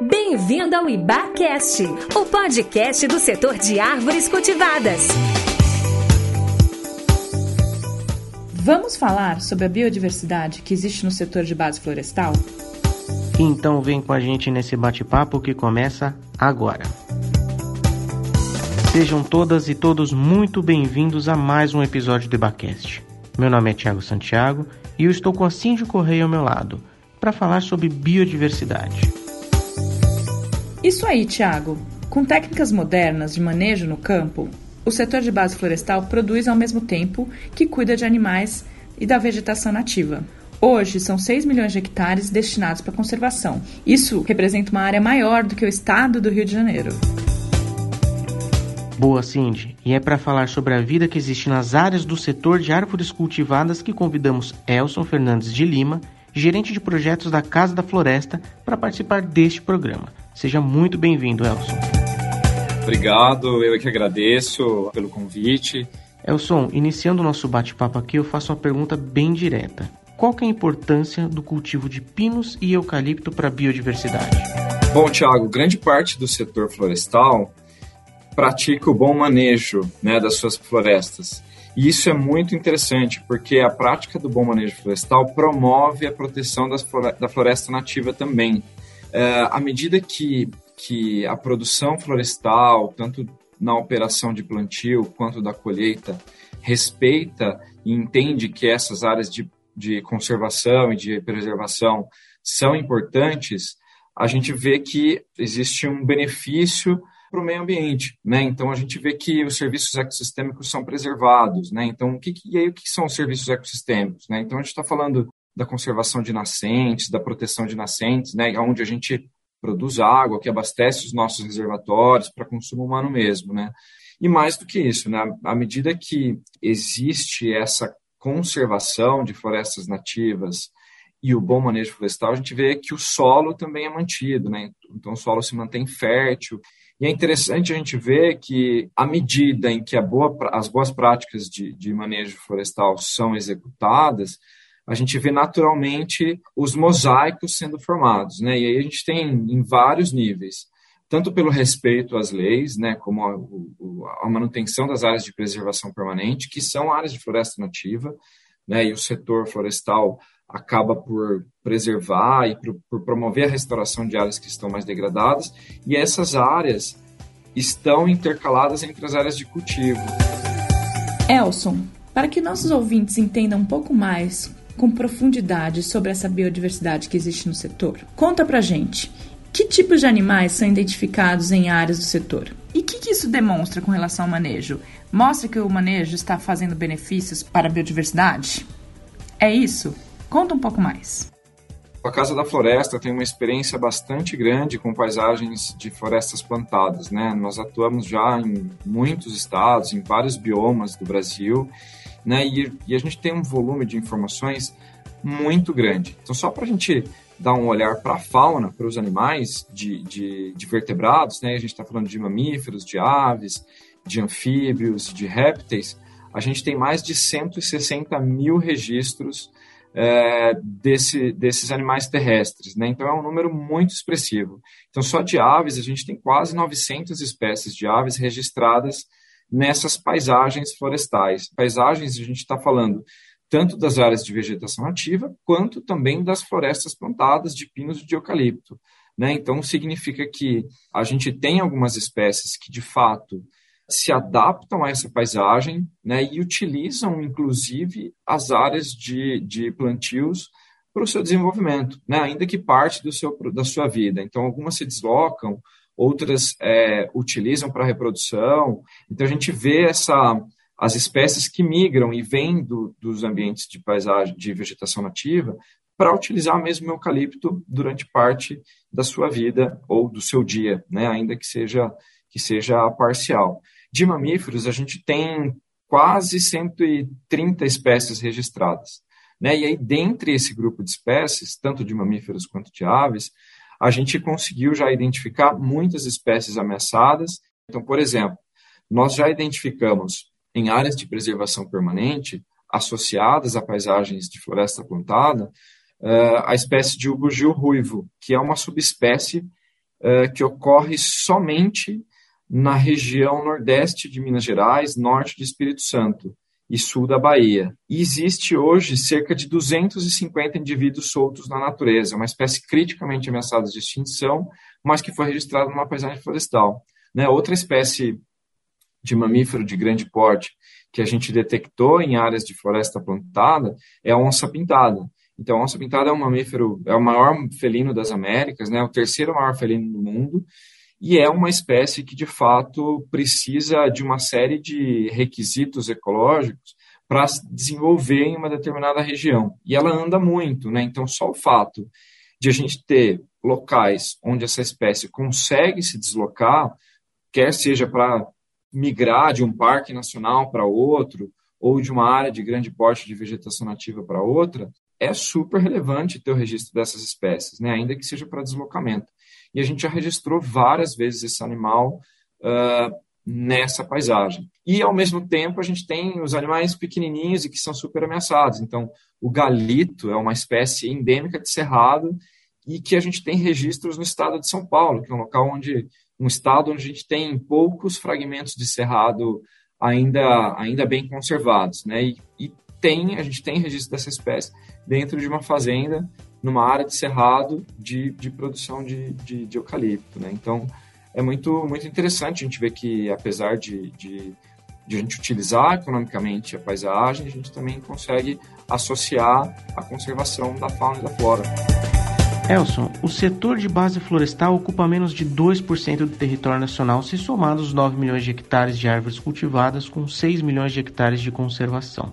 Bem-vindo ao IBACast, o podcast do setor de árvores cultivadas. Vamos falar sobre a biodiversidade que existe no setor de base florestal? Então vem com a gente nesse bate-papo que começa agora. Sejam todas e todos muito bem-vindos a mais um episódio do IBACast. Meu nome é Tiago Santiago e eu estou com a Cindy Correia ao meu lado para falar sobre biodiversidade. Isso aí, Tiago. Com técnicas modernas de manejo no campo, o setor de base florestal produz ao mesmo tempo que cuida de animais e da vegetação nativa. Hoje, são 6 milhões de hectares destinados para conservação. Isso representa uma área maior do que o estado do Rio de Janeiro. Boa, Cindy. E é para falar sobre a vida que existe nas áreas do setor de árvores cultivadas que convidamos Elson Fernandes de Lima, gerente de projetos da Casa da Floresta, para participar deste programa. Seja muito bem-vindo, Elson. Obrigado, eu é que agradeço pelo convite. Elson, iniciando o nosso bate-papo aqui, eu faço uma pergunta bem direta. Qual é a importância do cultivo de pinos e eucalipto para a biodiversidade? Bom, Tiago, grande parte do setor florestal pratica o bom manejo né, das suas florestas. E isso é muito interessante, porque a prática do bom manejo florestal promove a proteção das, da floresta nativa também. É, à medida que, que a produção florestal, tanto na operação de plantio quanto da colheita, respeita e entende que essas áreas de, de conservação e de preservação são importantes, a gente vê que existe um benefício para o meio ambiente, né? Então a gente vê que os serviços ecossistêmicos são preservados, né? Então o que, e aí o que são os serviços ecossistêmicos, né? Então a gente está falando da conservação de nascentes, da proteção de nascentes, né? Onde a gente produz água que abastece os nossos reservatórios para consumo humano mesmo, né? E mais do que isso, né? À medida que existe essa conservação de florestas nativas e o bom manejo florestal, a gente vê que o solo também é mantido, né? Então o solo se mantém fértil e é interessante a gente ver que, à medida em que boa, as boas práticas de, de manejo florestal são executadas, a gente vê naturalmente os mosaicos sendo formados, né? E aí a gente tem em vários níveis, tanto pelo respeito às leis, né, como a, a, manutenção das áreas de preservação permanente, que são áreas de floresta nativa, né? E o setor florestal acaba por preservar e por, por, promover a restauração de áreas que estão mais degradadas, e essas áreas estão intercaladas entre as áreas de cultivo. Elson, para que nossos ouvintes entendam um pouco mais, com profundidade, sobre essa biodiversidade que existe no setor, conta pra gente. Que tipos de animais são identificados em áreas do setor? E o que, que isso demonstra com relação ao manejo? Mostra que o manejo está fazendo benefícios para a biodiversidade? É isso? Conta um pouco mais. A Casa da Floresta tem uma experiência bastante grande com paisagens de florestas plantadas, né? Nós atuamos já em muitos estados, em vários biomas do Brasil, né? E, e a gente tem um volume de informações muito grande. Então, só para a gente dar um olhar para a fauna, para os animais de, de, de, vertebrados, né? A gente está falando de mamíferos, de aves, de anfíbios, de répteis. A gente tem mais de 160 mil registros é, desse, desses animais terrestres. Né? Então, é um número muito expressivo. Então, só de aves, a gente tem quase 900 espécies de aves registradas nessas paisagens florestais. Paisagens, a gente está falando tanto das áreas de vegetação ativa, quanto também das florestas plantadas de pinos e de eucalipto. Né? Então, significa que a gente tem algumas espécies que, de fato, se adaptam a essa paisagem né, e utilizam, inclusive, as áreas de, de plantios para o seu desenvolvimento, né, ainda que parte do seu, da sua vida. Então, algumas se deslocam, outras é, utilizam para reprodução. Então, a gente vê essa, as espécies que migram e vêm do, dos ambientes de paisagem, de vegetação nativa, para utilizar mesmo o eucalipto durante parte da sua vida ou do seu dia, né, ainda que seja, que seja parcial. De mamíferos, a gente tem quase 130 espécies registradas. Né? E aí, dentre esse grupo de espécies, tanto de mamíferos quanto de aves, a gente conseguiu já identificar muitas espécies ameaçadas. Então, por exemplo, nós já identificamos em áreas de preservação permanente, associadas a paisagens de floresta plantada, uh, a espécie de ubugio ruivo, que é uma subespécie uh, que ocorre somente na região nordeste de Minas Gerais, norte de Espírito Santo e sul da Bahia. E existe hoje cerca de 250 indivíduos soltos na natureza, uma espécie criticamente ameaçada de extinção, mas que foi registrada numa paisagem florestal. Né? Outra espécie de mamífero de grande porte que a gente detectou em áreas de floresta plantada é a onça pintada. Então, a onça pintada é um mamífero, é o maior felino das Américas, né? o terceiro maior felino do mundo, e é uma espécie que, de fato, precisa de uma série de requisitos ecológicos para desenvolver em uma determinada região. E ela anda muito, né? Então, só o fato de a gente ter locais onde essa espécie consegue se deslocar, quer seja para migrar de um parque nacional para outro, ou de uma área de grande porte de vegetação nativa para outra, é super relevante ter o registro dessas espécies, né? ainda que seja para deslocamento e a gente já registrou várias vezes esse animal uh, nessa paisagem. E, ao mesmo tempo, a gente tem os animais pequenininhos e que são super ameaçados. Então, o galito é uma espécie endêmica de cerrado e que a gente tem registros no estado de São Paulo, que é um local onde um estado onde a gente tem poucos fragmentos de cerrado ainda ainda bem conservados, né? E, e tem a gente tem registro dessa espécie dentro de uma fazenda numa área de cerrado de, de produção de, de, de eucalipto. Né? Então, é muito, muito interessante a gente ver que, apesar de, de, de, a gente utilizar economicamente a paisagem, a gente também consegue associar a conservação da fauna e da flora. Elson, o setor de base florestal ocupa menos de 2% do território nacional se somar os 9 milhões de hectares de árvores cultivadas com 6 milhões de hectares de conservação.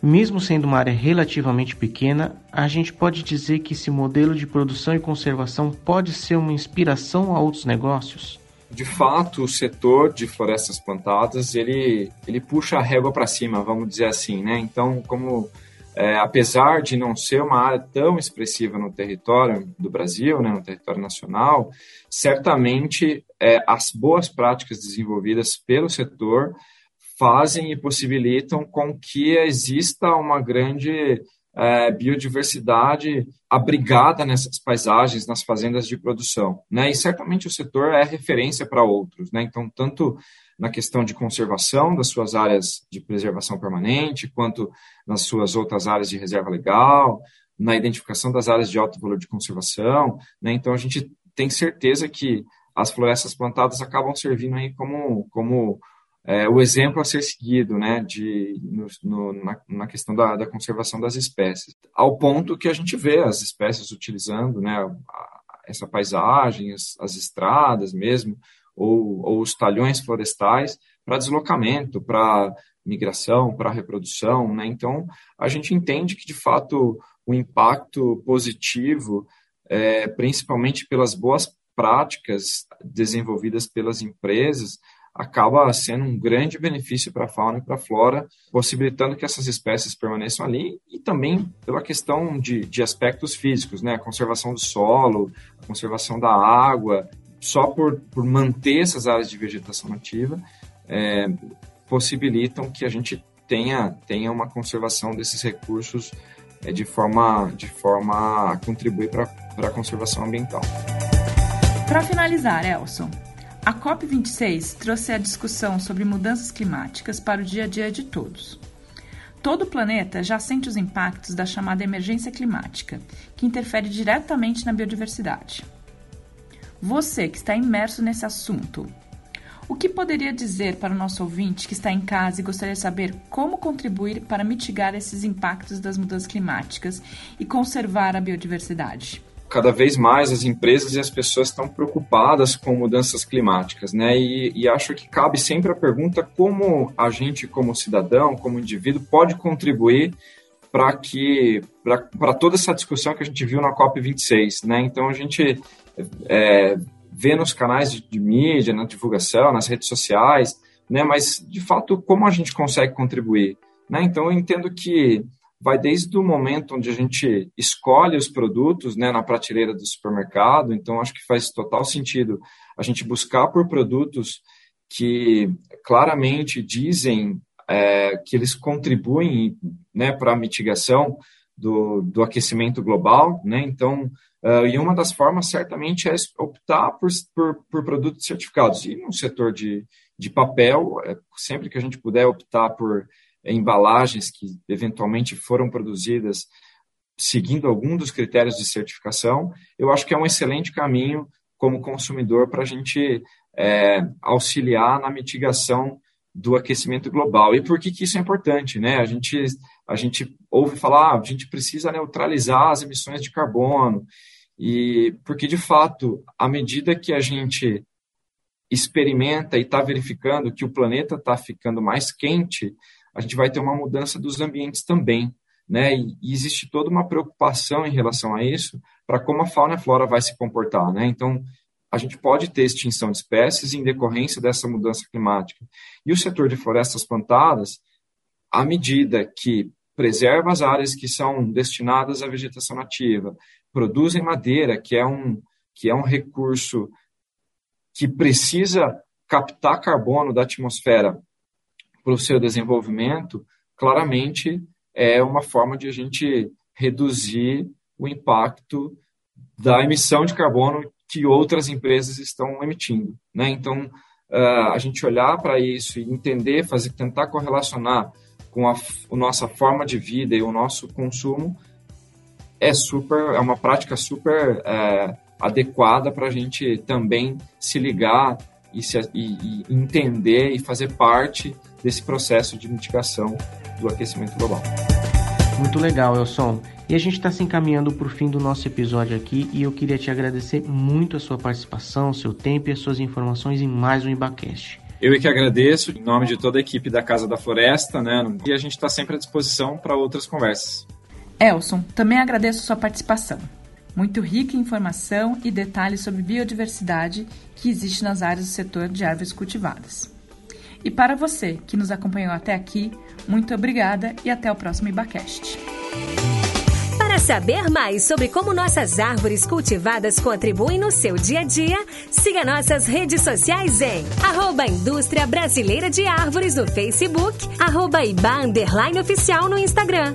Mesmo sendo uma área relativamente pequena, a gente pode dizer que esse modelo de produção e conservação pode ser uma inspiração a outros negócios? De fato, o setor de florestas plantadas, ele, ele puxa a régua para cima, vamos dizer assim, né? Então, como é, apesar de não ser uma área tão expressiva no território do Brasil, né, no território nacional, certamente é, as boas práticas desenvolvidas pelo setor fazem e possibilitam com que exista uma grande é, biodiversidade abrigada nessas paisagens, nas fazendas de produção. Né? E certamente o setor é referência para outros. Né? Então, tanto na questão de conservação das suas áreas de preservação permanente, quanto nas suas outras áreas de reserva legal, na identificação das áreas de alto valor de conservação. Né? Então, a gente tem certeza que as florestas plantadas acabam servindo aí como, como é, o exemplo a ser seguido né, de, no, no, na, na, questão da, da, conservação das espécies, ao ponto que a gente vê as espécies utilizando né, a, essa paisagem, as, as, estradas mesmo, ou, ou os talhões florestais para deslocamento, para migração, para reprodução. Né? Então, a gente entende que, de fato, o impacto positivo, é, principalmente pelas boas práticas desenvolvidas pelas empresas, acaba sendo um grande benefício para a fauna e para a flora, possibilitando que essas espécies permaneçam ali e também pela questão de, de aspectos físicos, né? A conservação do solo, a conservação da água, só por, por manter essas áreas de vegetação nativa, é, possibilitam que a gente tenha, tenha uma conservação desses recursos é, de, forma, de forma a contribuir para a conservação ambiental. Para finalizar, Elson, a COP26 trouxe a discussão sobre mudanças climáticas para o dia a dia de todos. Todo o planeta já sente os impactos da chamada emergência climática, que interfere diretamente na biodiversidade. Você que está imerso nesse assunto, o que poderia dizer para o nosso ouvinte que está em casa e gostaria de saber como contribuir para mitigar esses impactos das mudanças climáticas e conservar a biodiversidade? Cada vez mais as empresas e as pessoas estão preocupadas com mudanças climáticas, né? E, e, acho que cabe sempre a pergunta como a gente, como cidadão, como indivíduo, pode contribuir para que para toda essa discussão que a gente viu na COP 26, né? Então a gente é, vê nos canais de, de mídia, na divulgação, nas redes sociais, né? Mas de fato como a gente consegue contribuir, né? Então eu entendo que vai desde o momento onde a gente escolhe os produtos né, na prateleira do supermercado, então acho que faz total sentido a gente buscar por produtos que claramente dizem é, que eles contribuem né, para a mitigação do, do aquecimento global, né? Então, Uh, e uma das formas, certamente, é optar por, por, por produtos certificados. E no setor de, de papel, é, sempre que a gente puder optar por embalagens que eventualmente foram produzidas seguindo algum dos critérios de certificação, eu acho que é um excelente caminho como consumidor para a gente é, auxiliar na mitigação do aquecimento global. E por que, que isso é importante? Né? A, gente, a gente ouve falar, ah, a gente precisa neutralizar as emissões de carbono, e porque de fato, à medida que a gente experimenta e está verificando que o planeta está ficando mais quente, a gente vai ter uma mudança dos ambientes também. Né? E, e existe toda uma preocupação em relação a isso, para como a fauna e a flora vai se comportar. Né? Então, a gente pode ter extinção de espécies em decorrência dessa mudança climática. E o setor de florestas plantadas, à medida que preserva as áreas que são destinadas à vegetação nativa, produzem madeira, que é um, que é um recurso que precisa captar carbono da atmosfera para o seu desenvolvimento, claramente é uma forma de a gente reduzir o impacto da emissão de carbono que outras empresas estão emitindo. Né? Então, uh, a gente olhar para isso e entender, fazer, tentar correlacionar com a, a, nossa forma de vida e o nosso consumo é super, é uma prática super é, adequada para a gente também se ligar e, se, e, e entender e fazer parte desse processo de mitigação do aquecimento global. Muito legal, Elson. E a gente está se encaminhando para o fim do nosso episódio aqui e eu queria te agradecer muito a sua participação, seu tempo e as suas informações em mais um IBACast. Eu é que agradeço, em nome de toda a equipe da Casa da Floresta, né? E a gente está sempre à disposição para outras conversas. Elson, também agradeço sua participação. Muito rica em informação e detalhes sobre biodiversidade que existe nas áreas do setor de árvores cultivadas. E para você que nos acompanhou até aqui, muito obrigada e até o próximo IBACast. Para saber mais sobre como nossas árvores cultivadas contribuem no seu dia a dia, siga nossas redes sociais em arroba Indústria Brasileira de Árvores no Facebook, arroba Iba Oficial no Instagram.